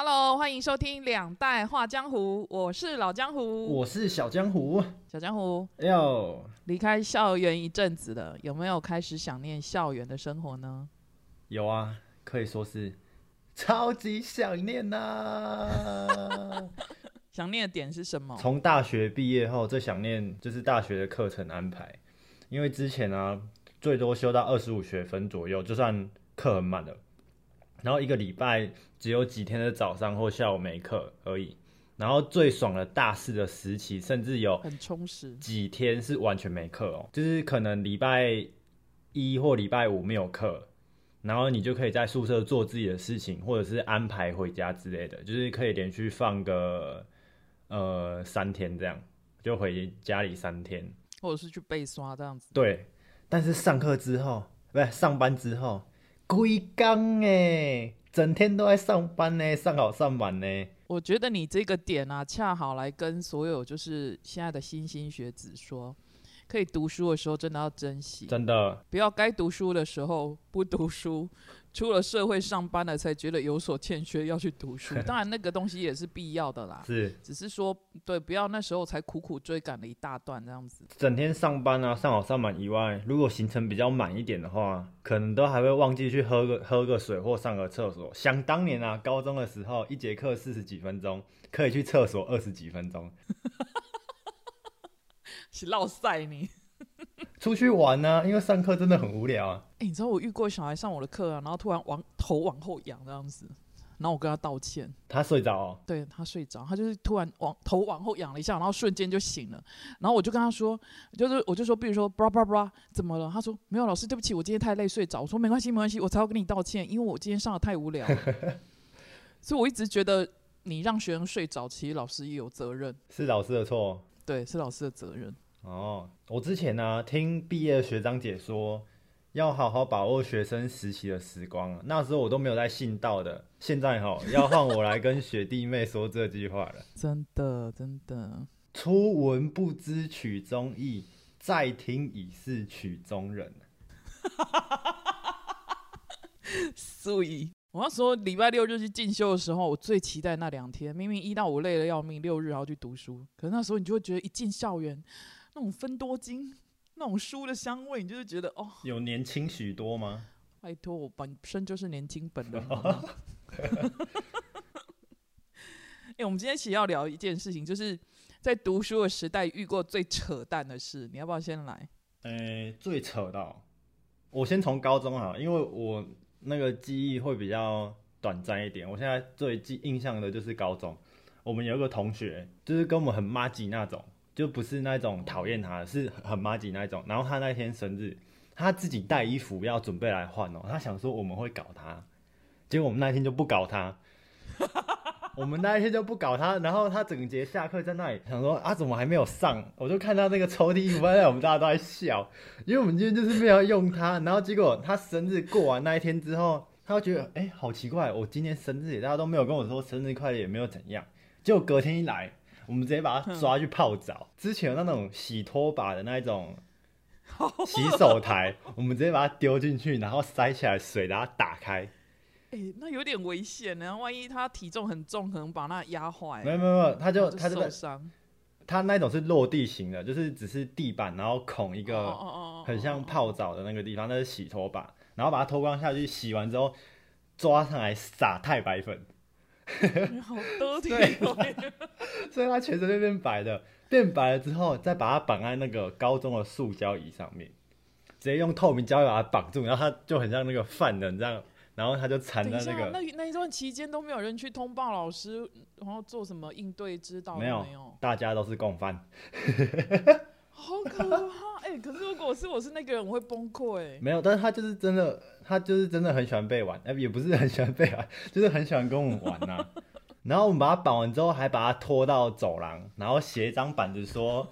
Hello，欢迎收听《两代画江湖》，我是老江湖，我是小江湖。小江湖哎呦，离开校园一阵子了，有没有开始想念校园的生活呢？有啊，可以说是超级想念呐、想念的点是什么？从大学毕业后，最想念就是大学的课程安排，因为之前啊，最多修到二十五学分左右，就算课很满了，然后一个礼拜只有几天的早上或下午没课而已。然后最爽的大四的时期，甚至有很充实，几天是完全没课哦，就是可能礼拜一或礼拜五没有课，然后你就可以在宿舍做自己的事情，或者是安排回家之类的，就是可以连续放个呃三天这样，就回家里三天。或者是去被刷这样子。对，但是上课之后，不是上班之后，归刚哎，整天都在上班呢，上好上满呢。我觉得你这个点啊，恰好来跟所有就是现在的新兴学子说，可以读书的时候真的要珍惜，真的，不要该读书的时候不读书，出了社会上班了才觉得有所欠缺要去读书。当然那个东西也是必要的啦，是只是说对，不要那时候才苦苦追赶了一大段这样子。整天上班啊，上好上满以外，如果行程比较满一点的话，可能都还会忘记去喝个喝个水或上个厕所。想当年啊，高中的时候，一节课四十几分钟，可以去厕所二十几分钟。是落塞你。出去玩呢、因为上课真的很无聊啊。哎、你知道我遇过小孩上我的课啊，然后突然往头往后仰这样子，然后我跟他道歉，他睡着哦，对他睡着，他就是突然往头往后仰了一下，然后瞬间就醒了。然后我就跟他说，就是我就说，比如说，怎么了？他说没有，老师，对不起，我今天太累睡着。我说没关系，没关系，我才要跟你道歉，因为我今天上的太无聊了。所以我一直觉得你让学生睡着，其实老师也有责任，是老师的错对，是老师的责任。哦。我之前呢、听毕业的学长姐说，要好好把握学生实习的时光啊。那时候我都没有在信道的，现在哈、要换我来跟学弟妹说这句话了。真的，真的，初闻不知曲中意，再听已是曲中人。所以我那时候，礼拜六就去进修的时候，我最期待那两天。明明一到五累得要命，六日还要去读书，可是那时候你就会觉得一进校园，那种分多金、那种书的香味，你就是觉得哦，有年轻许多吗？拜托，我本身就是年轻本人。好吗哎、我们今天其实要聊一件事情，就是在读书的时代遇过最扯淡的事。你要不要先来？诶、最扯到，我先从高中好了，因为我那个记忆会比较短暂一点。我现在最记印象的就是高中，我们有一个同学，就是跟我们很妈吉那种，就不是那种讨厌他，是很妈吉那种。然后他那天生日，他自己带衣服要准备来换哦，他想说我们会搞他，结果我们那天就不搞他。我们那一天就不搞他，然后他整节下课在那里想说啊，怎么还没有上？我就看到那个抽屉衣服放在我们大家都在笑，因为我们今天就是没有用它。然后结果他生日过完那一天之后，他就觉得哎、好奇怪，我今天生日，大家都没有跟我说生日快乐，也没有怎样。结果隔天一来，我们直接把他抓去泡澡。之前有那种洗拖把的那一种 洗手台，我们直接把它丢进去，然后塞起来水，然后打开。哎、那有点危险呢，万一他体重很重，可能把那压坏，没有没有没有，他就他就在受伤。它那种是落地型的，就是只是地板，然后孔一一个很像泡澡的那个地方，那是洗拖把，然后把它脱光下去，洗完之后抓上来撒太白粉，你好得 体对哦。所以它全身就变白的。变白了之后，再把它绑在那个高中的塑胶椅上面，直接用透明胶把它绑住，然后它就很像那个犯人这样，然后他就缠在那个那那一段期间都没有人去通报老师，然后做什么应对之道都没有没有，大家都是共犯。好可怕！哎、可是如果是我是那个人，我会崩溃。哎没有，但是他就是真的，他就是真的很喜欢被玩，哎、也不是很喜欢被玩，就是很喜欢跟我们玩呐、然后我们把他绑完之后，还把他拖到走廊，然后写一张板子说：“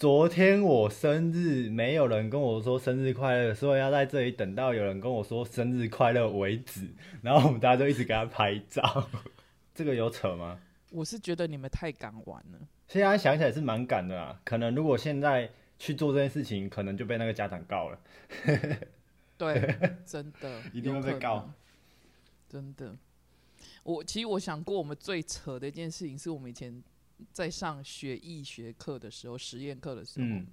昨天我生日，没有人跟我说生日快乐，所以要在这里等到有人跟我说生日快乐为止。”然后我们大家就一直给他拍照，这个有扯吗？我是觉得你们太敢玩了。现在想起来是蛮敢的啊，可能如果现在去做这件事情，可能就被那个家长告了。对，真的一定会被告。真的，我其实我想过，我们最扯的一件事情，是我们以前在上学医学课的时候，实验课的时候，嗯，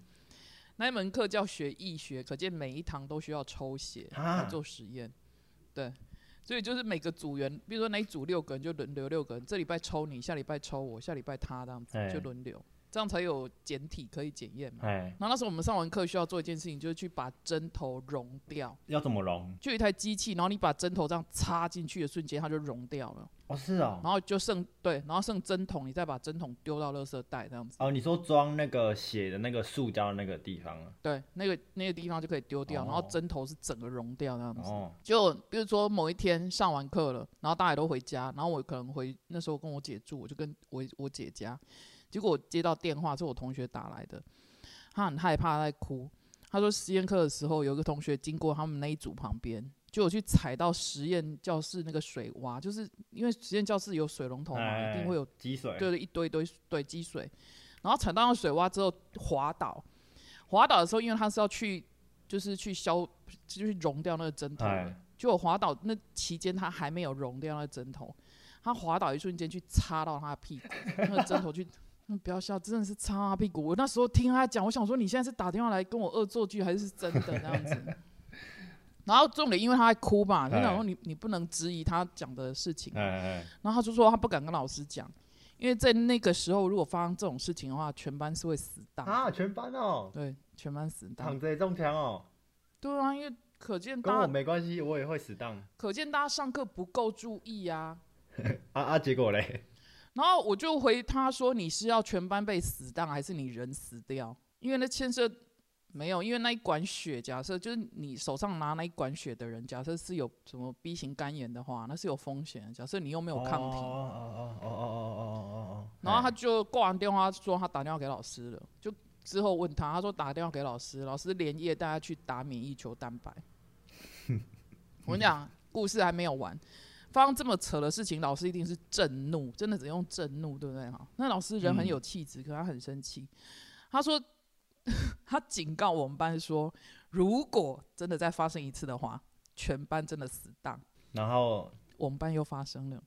那一门课叫学医学，可见每一堂都需要抽血啊。来做实验。对，所以就是每个组员，比如说那一组六个人就轮流六个人，这礼拜抽你，下礼拜抽我，下礼拜他这样子哎。就轮流，这样才有简体可以检验嘛。哎，然后那时候我们上完课需要做一件事情，就是去把针头溶掉。要怎么溶？就一台机器，然后你把针头这样插进去的瞬间，它就溶掉了，哦，是哦。然后就剩对，然后剩针筒，你再把针筒丢到垃圾袋这样子。哦，你说装那个血的那个塑胶那个地方啊？对，那个那个地方就可以丢掉，然后哦针头是整个溶掉这样子。哦，就比如说某一天上完课了，然后大家都回家，然后我可能回那时候跟我姐住，我就跟我我姐家，结果我接到电话是我同学打来的，他很害怕，在哭。他说实验课的时候，有一个同学经过他们那一组旁边，就有去踩到实验教室那个水洼，就是因为实验教室有水龙头嘛，哎一定会有积水。对对，一堆一堆对积水，然后踩到那水洼之后滑倒，滑倒的时候，因为他是要去就是去消，就是溶掉那个针头的哎，结果滑倒那期间他还没有溶掉那个针头，他滑倒一瞬间去插到他的屁股，那个针头去。嗯不要笑，真的是擦他屁股。我那时候听他讲，我想说你现在是打电话来跟我恶作剧，还是是真的这样子？然后重点，因为他在哭嘛，就想说你你不能质疑他讲的事情啊，哎哎哎，然后他就说他不敢跟老师讲，因为在那个时候如果发生这种事情的话，全班是会死当。啊，全班哦，对，全班死当躺。着也中枪哦，对啊，因为可见跟我没关系，我也会死当。可见大家上课不够注意啊。啊啊，结果嘞？然后我就回他说：“你是要全班被死当，还是你人死掉？因为那牵涉没有，因为那一管血，假设就是你手上拿那一管血的人，假设是有什么 B 型肝炎的话，那是有风险的。假设你又没有抗体，哦哦哦哦哦哦哦哦。然后他就挂完电话说他打电话给老师了，就之后问他，他说打电话给老师，老师连夜带他去打免疫球蛋白。我跟你讲，故事还没有完，发生这么扯的事情，老师一定是震怒，真的只用震怒，对不对哈？那老师人很有气质，可他很生气，他说 他警告我们班说，如果真的再发生一次的话，全班真的死当。然后我们班又发生了。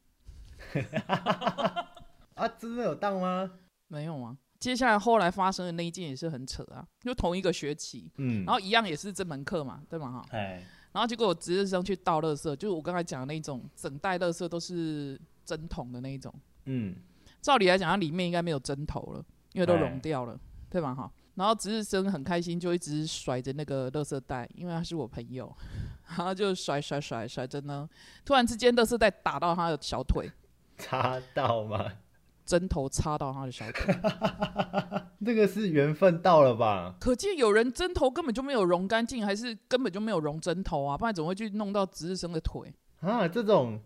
啊，真的有当吗？没有啊。接下来后来发生的那一件也是很扯啊，就同一个学期，嗯，然后一样也是这门课嘛，对吗？哈，哎，然后结果我值日生去倒垃圾，就是我刚才讲的那一种，整袋垃圾都是针筒的那一种。嗯，照理来讲，它里面应该没有针头了，因为都哎溶掉了，对吧？哈。然后值日生很开心，就一直甩着那个垃圾袋，因为他是我朋友，然后就甩甩甩甩着呢。突然之间，垃圾袋打到他的小腿，插到吗？针头插到他的小腿。这个是缘分到了吧？可见有人针头根本就没有融干净，还是根本就没有融针头啊，不然怎么会去弄到值日生的腿？啊，这种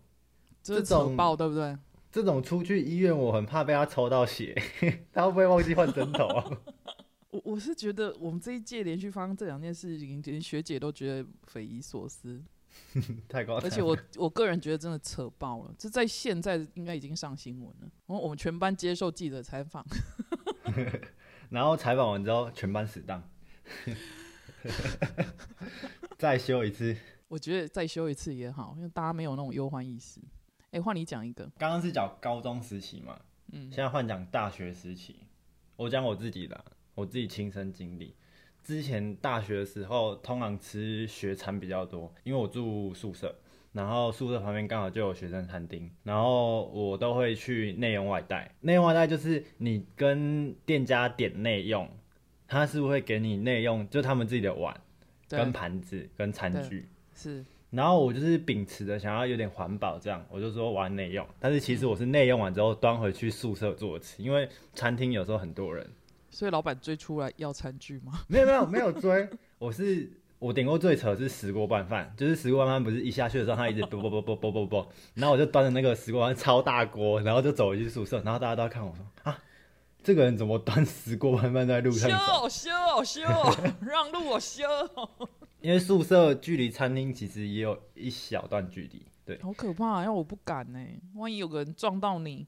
这种扯爆，对不对？这种出去医院，我很怕被他抽到血，他会不会忘记换针头啊？我我是觉得我们这一届连续发生这两件事情，连学姐都觉得匪夷所思，太高而且我我个人觉得真的扯爆了，这在现在应该已经上新闻了。然后我们全班接受记者采访，然后采访完之后，全班死当，再修一次。我觉得再修一次也好，因为大家没有那种忧患意识。哎，换你讲一个，刚刚是讲高中时期嘛，嗯现在换讲大学时期。我讲我自己的啊，我自己亲身经历。之前大学的时候，通常吃学餐比较多，因为我住宿舍，然后宿舍旁边刚好就有学生餐厅，然后我都会去内用外带。内用外带就是你跟店家点内用，他是不是会给你内用，就他们自己的碗、跟，盘子、跟餐具。是然后我就是秉持着想要有点环保，这样我就说我要内用，但是其实我是内用完之后端回去宿舍做吃，因为餐厅有时候很多人，所以老板追出来要餐具吗？没有没有没有追，我是我点过最扯的是石锅拌饭，就是石锅拌饭不是一下去的时候他一直啵啵啵啵啵啵啵，然后我就端着那个石锅拌饭超大锅，然后就走回去宿舍，然后大家都在看我说啊，这个人怎么端石锅拌饭在路上走？修修修，让路我修，因为宿舍距离餐厅其实也有一小段距离，对。好可怕、要我不敢呢、万一有个人撞到你，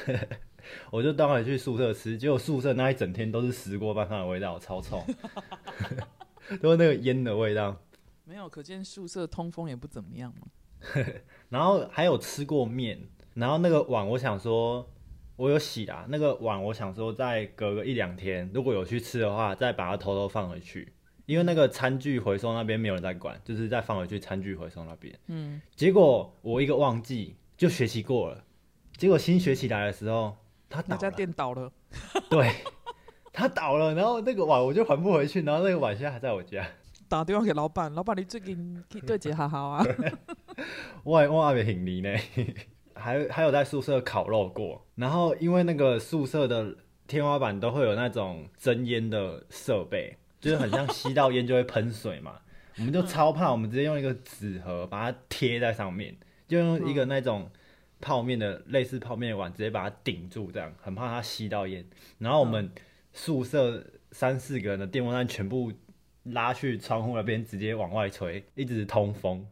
我就当回去宿舍吃，结果宿舍那一整天都是石锅拌饭的味道，超臭，都是那个烟的味道。没有，可见宿舍通风也不怎么样嘛。然后还有吃过面，然后那个碗我想说，我有洗啦，那个碗我想说再隔个一两天，如果有去吃的话，再把它偷偷放回去，因为那个餐具回收那边没有人在管，就是再放回去餐具回收那边。嗯，结果我一个忘记，就学习过了，结果新学期来的时候，他倒那家，店倒了，对，他倒了，然后那个碗我就还不回去，然后那个碗现在还在我家。打电话给老板，老板你最近对姐好好啊。我还我还没挺离呢，还还有在宿舍烤肉过，然后因为那个宿舍的天花板都会有那种蒸烟的设备，就是很像吸到烟就会喷水嘛，我们就超怕，我们直接用一个纸盒把它贴在上面，就用一个那种泡面的类似泡面的碗直接把它顶住，这样很怕它吸到烟。然后我们宿舍三四个人的电风扇全部拉去窗户那边，直接往外吹，一直通风。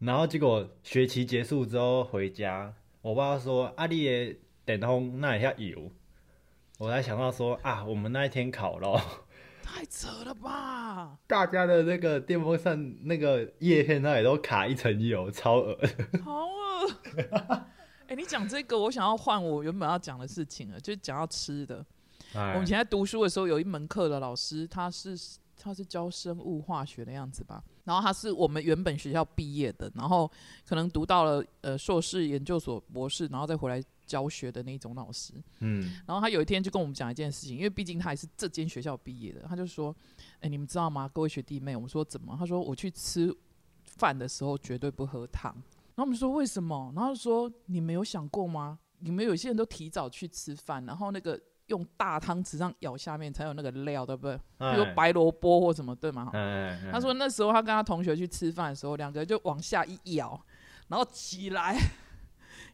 然后结果学期结束之后回家，我爸说：“啊，你的电风那一下油。”我才想到说啊，我们那一天烤肉，太扯了吧！大家的那个电风扇那个叶片那里都卡一层油，超恶。好恶。哎、你讲这个，我想要换我原本要讲的事情了，就是讲要吃的。我们以前在读书的时候，有一门课的老师，他是他是教生物化学的样子吧，然后他是我们原本学校毕业的，然后可能读到了呃硕士、研究所、博士，然后再回来教学的那种老师。嗯，然后他有一天就跟我们讲一件事情，因为毕竟他也是这间学校毕业的，他就说：“哎、你们知道吗，各位学弟妹？”我们说怎么？他说：“我去吃饭的时候绝对不喝汤。”然后我们说为什么？然后说你没有想过吗？你们有些人都提早去吃饭，然后那个用大汤匙上舀下面才有那个料，对不对？比如说白萝卜或什么，对吗？他说那时候他跟他同学去吃饭的时候，两个人就往下一舀，然后起来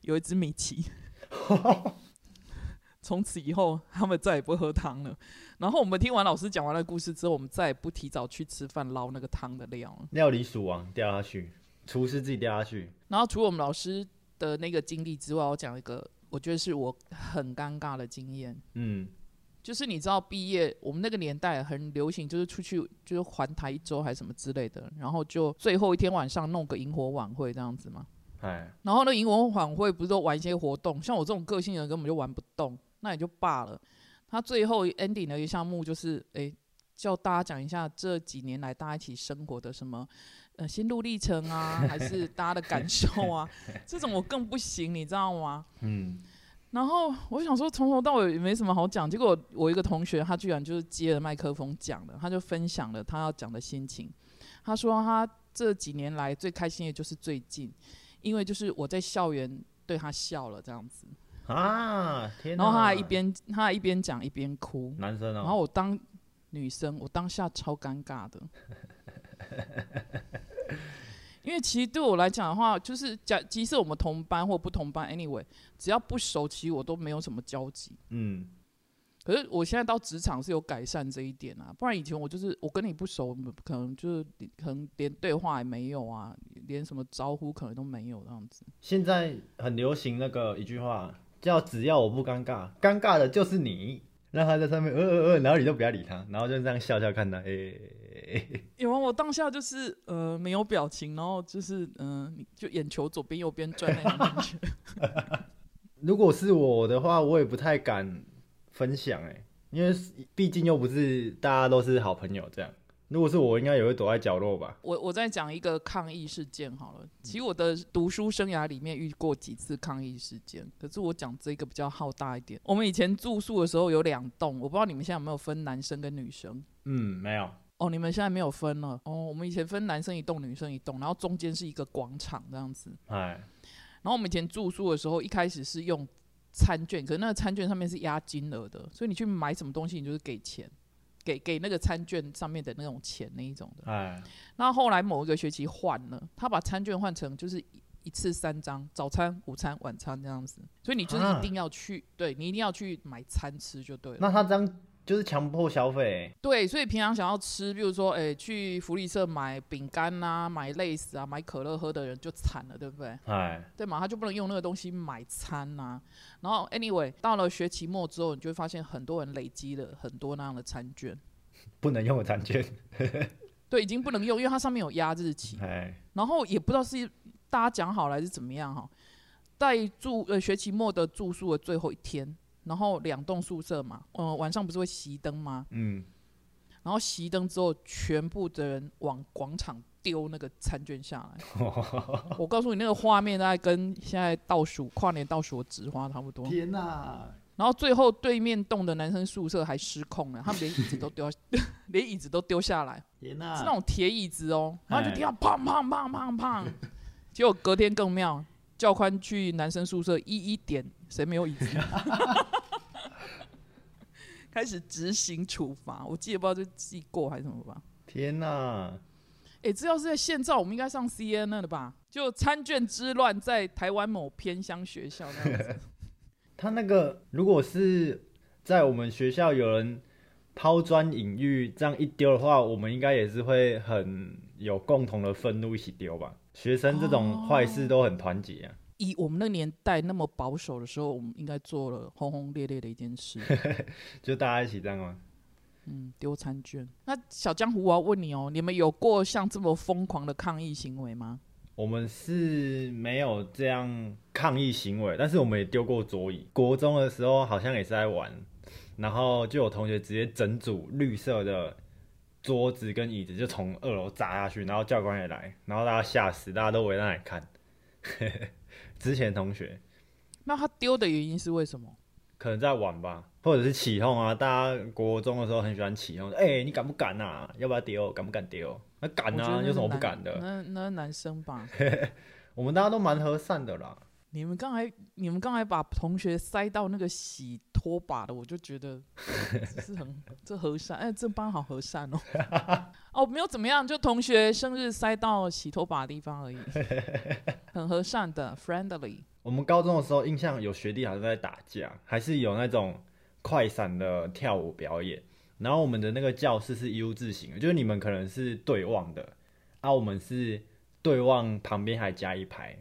有一只米奇。从此以后，他们再也不喝汤了。然后我们听完老师讲完了故事之后，我们再也不提早去吃饭捞那个汤的料了。料理鼠王掉下去，厨师自己掉下去。然后除了我们老师的那个经历之外，我讲一个我觉得是我很尴尬的经验。嗯，就是你知道毕业，我们那个年代很流行，就是出去就是环台一周还是什么之类的，然后就最后一天晚上弄个萤火晚会这样子嘛。哎，然后那萤火晚会不是都玩一些活动，像我这种个性人根本就玩不动，那也就罢了。他最后 ending 的一个项目就是，诶，叫大家讲一下这几年来大家一起生活的什么呃心路历程啊，还是大家的感受啊，这种我更不行，你知道吗？嗯，然后我想说，从头到尾也没什么好讲。结果我一个同学，他居然就是接了麦克风讲了，他就分享了他要讲的心情。他说他这几年来最开心的就是最近，因为就是我在校园对他笑了这样子，啊，天！然后他还一边他还一边讲一边哭，男生哦，然后我当女生，我当下超尴尬的。因为其实对我来讲的话，就是假即使我们同班或不同班，anyway，只要不熟，其实我都没有什么交集。嗯，可是我现在到职场是有改善这一点啊，不然以前我就是我跟你不熟，可能就是可能连对话也没有啊，连什么招呼可能都没有这样子。现在很流行那个一句话，叫“只要我不尴尬，尴尬的就是你”。让他在上面呃呃呃，然后你就不要理他，然后就这样笑笑看他，哎、有啊，我当下就是呃没有表情，然后就是嗯、就眼球左边右边转那种感觉。如果是我的话，我也不太敢分享哎、因为毕竟又不是大家都是好朋友这样。如果是我，应该也会躲在角落吧。我我再讲一个抗议事件好了。其实我的读书生涯里面遇过几次抗议事件，可是我讲这个比较浩大一点。我们以前住宿的时候有两栋，我不知道你们现在有没有分男生跟女生。嗯，没有。哦，你们现在没有分了哦。我们以前分男生一栋，女生一栋，然后中间是一个广场这样子。哎，然后我们以前住宿的时候，一开始是用餐券，可是那个餐券上面是压金额的，所以你去买什么东西，你就是给钱，给给那个餐券上面的那种钱那一种的。哎，那后来某一个学期换了，他把餐券换成就是一一次三张，早餐、午餐、晚餐这样子，所以你就是啊一定要去，对你一定要去买餐吃就对了。那他这样就是强迫消费、对，所以平常想要吃，比如说，诶、去福利社买饼干呐、买类似啊、买可乐喝的人就惨了，对不对？哎，对嘛，他就不能用那个东西买餐呐、然后，anyway，到了学期末之后，你就会发现很多人累积了很多那样的餐券，不能用的餐券。对，已经不能用，因为它上面有压日期，哎，然后也不知道是大家讲好了还是怎么样哈？在住呃学期末的住宿的最后一天，然后两栋宿舍嘛，呃晚上不是会熄灯吗？嗯，然后熄灯之后，全部的人往广场丢那个餐券下来。我告诉你，那个画面大概跟现在倒数跨年倒数的纸花差不多。天哪！然后最后对面栋的男生宿舍还失控了，他们连椅子都丢，连椅子都丢下来，天哪！是那种铁椅子哦，然后就听到砰砰砰砰砰，结果隔天更妙，教官去男生宿舍一一点，谁没有椅子，开始执行处罚。我记得不知道是记过还是什么吧。天哪！哎、这要是在现在，我们应该上 CNN 了吧？就参卷之乱在台湾某偏乡学校那样子。他那个如果是在我们学校有人抛砖引玉这样一丢的话，我们应该也是会很有共同的愤怒一起丢吧。学生这种坏事都很团结啊。以我们那个年代那么保守的时候，我们应该做了轰轰烈烈的一件事，就大家一起这样吗？嗯，丢餐券。那小江湖，我要问你哦，你们有过像这么疯狂的抗议行为吗？我们是没有这样抗议行为，但是我们也丢过桌椅。国中的时候好像也是在玩，然后就有同学直接整组绿色的桌子跟椅子就从二楼砸下去，然后教官也来，然后大家吓死，大家都围在那里看。之前同学那他丢的原因是为什么？可能在玩吧，或者是起哄啊。大家国中的时候很喜欢起哄，哎、你敢不敢啊？要不要丢？敢不敢丢？那敢啊，有什么不敢的？那那男生吧。我们大家都蛮和善的啦。你们刚才你们刚才把同学塞到那个洗拖把的，我就觉得 这是很这和善，哎、这班好和善哦。哦，没有怎么样，就同学生日塞到洗拖把的地方而已，很和善的，friendly。我们高中的时候，印象有学弟好像在打架，还是有那种快闪的跳舞表演。然后我们的那个教室是 U 字形的，就是你们可能是对望的，啊，我们是对望旁边还加一排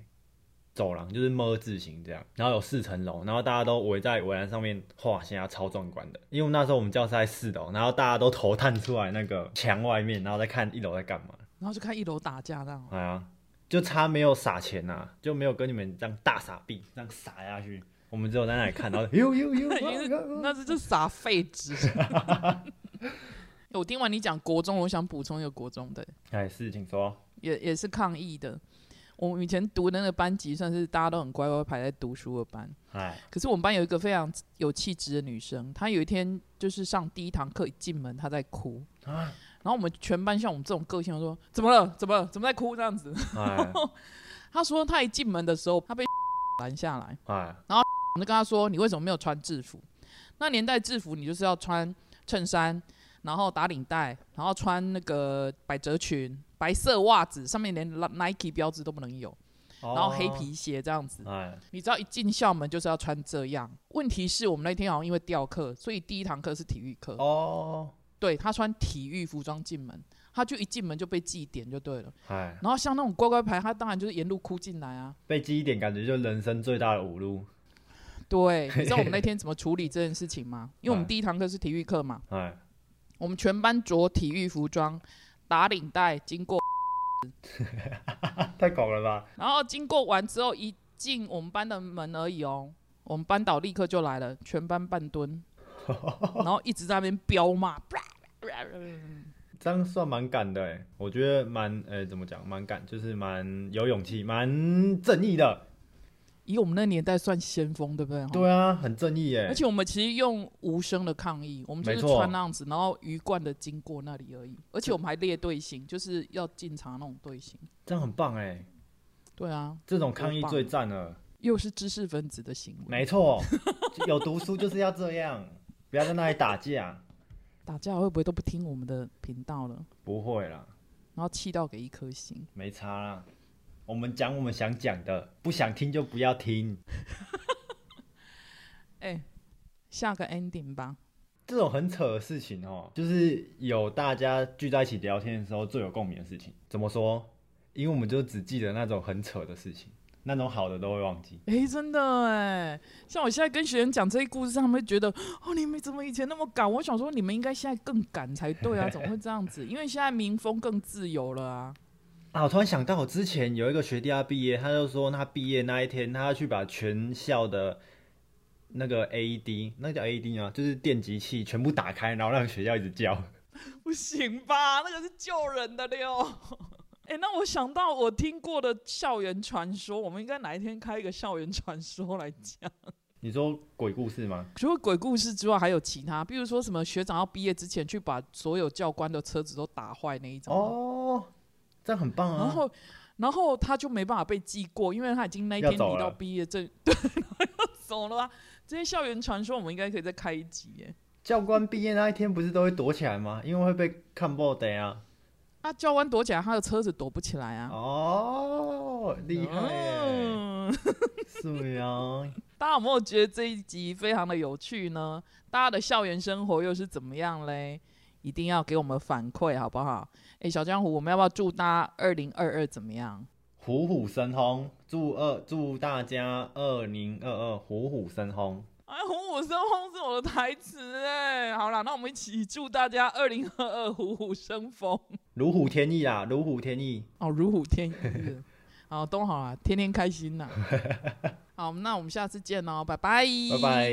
走廊，就是么字形这样。然后有四层楼，然后大家都围在围栏上面画线，超壮观的。因为那时候我们教室在四楼，然后大家都头探出来那个墙外面，然后再看一楼在干嘛。然后就看一楼打架这样，哎呀，就差没有撒钱呐、就没有跟你们这样大傻逼这样撒下去。我们只有在那里看到，呦呦呦，那是就撒废纸。我听完你讲国中，我想补充一个国中的，哎，是，请说。也也是抗议的。我们以前读的那个班级，算是大家都很乖乖排在读书的班。哎，可是我们班有一个非常有气质的女生，她有一天就是上第一堂课一进门，她在哭。啊然后我们全班像我们这种个性，说怎么了？怎么了？怎么在哭？这样子。哎，她说她一进门的时候，她被 拦下来，哎，我就跟她说：“你为什么没有穿制服？那年代制服你就是要穿衬衫，然后打领带，然后穿那个百褶裙、白色袜子，上面连 Nike 标志都不能有，然然后黑。皮鞋这样子。哎，你知道一进校门就是要穿这样。问题是我们那天好像因为调课，所以第一堂课是体育课。哦，对他穿体育服装进门，他就一进门就被记点就对了。哎，然后像那种乖乖牌，他当然就是沿路哭进来啊。被记一点，感觉就人生最大的侮辱。对，你知道我们那天怎么处理这件事情吗？因为我们哎第一堂课是体育课嘛，哎，我们全班着体育服装，打领带，经过，太搞了吧？然后经过完之后一进我们班的门而已哦，我们班导立刻就来了，全班半蹲，然后一直在那边飙骂。这样算蛮敢的哎，我觉得蛮，呃，怎么讲，蛮敢，就是蛮有勇气，蛮正义的。以我们那年代算先锋，对不对？对啊，很正义哎而。且我们其实用无声的抗议，我们就是穿那样子，然后鱼贯的经过那里而已。而且我们还列队形，就是要进场那种队形。这样很棒哎，对啊，这种抗议最赞了。又是知识分子的行为。没错，有读书就是要这样，不要在那里打架。打架会不会都不听我们的频道了？不会啦，然后气到给一颗星。没差啦。我们讲我们想讲的，不想听就不要听。哎、下个 ending 吧。这种很扯的事情哦，就是有大家聚在一起聊天的时候最有共鸣的事情。怎么说？因为我们就只记得那种很扯的事情，那种好的都会忘记。哎、真的哎，像我现在跟学生讲这些故事，他们会觉得哦，你们怎么以前那么赶？我想说，你们应该现在更赶才对啊，怎么会这样子？因为现在民风更自由了啊。啊，我突然想到，我之前有一个学弟要毕业，他就说他毕业那一天，他要去把全校的那个 AED，那叫 AED 啊？就是电极器全部打开，然后让学校一直叫。不行吧？那个是救人的了。哎、那我想到我听过的校园传说，我们应该哪一天开一个校园传说来讲？你说鬼故事吗？除了鬼故事之外，还有其他，比如说什么学长要毕业之前去把所有教官的车子都打坏那一种。哦，这样很棒啊！然后，然后他就没办法被记过，因为他已经那一天领到毕业证，对，然后要走了啊。这些校园传说，我们应该可以再开一集耶。教官毕业那一天不是都会躲起来吗？因为会被看爆的啊。啊，教官躲起来，他的车子躲不起来啊。哦，厉害耶！嗯是啊，大家有没有觉得这一集非常的有趣呢？大家的校园生活又是怎么样嘞？一定要给我们反馈好不好？哎、小江湖，我们要不要祝大家二零二二怎么样？虎虎生风，祝二祝大家二零二二虎虎生风。哎，虎虎生风是我的台词哎。好啦，那我们一起祝大家二零二二虎虎生风如虎添翼啊，如虎添翼。哦，如虎添翼。好，都好啦，天天开心呐。好，那我们下次见喽，拜拜，拜拜。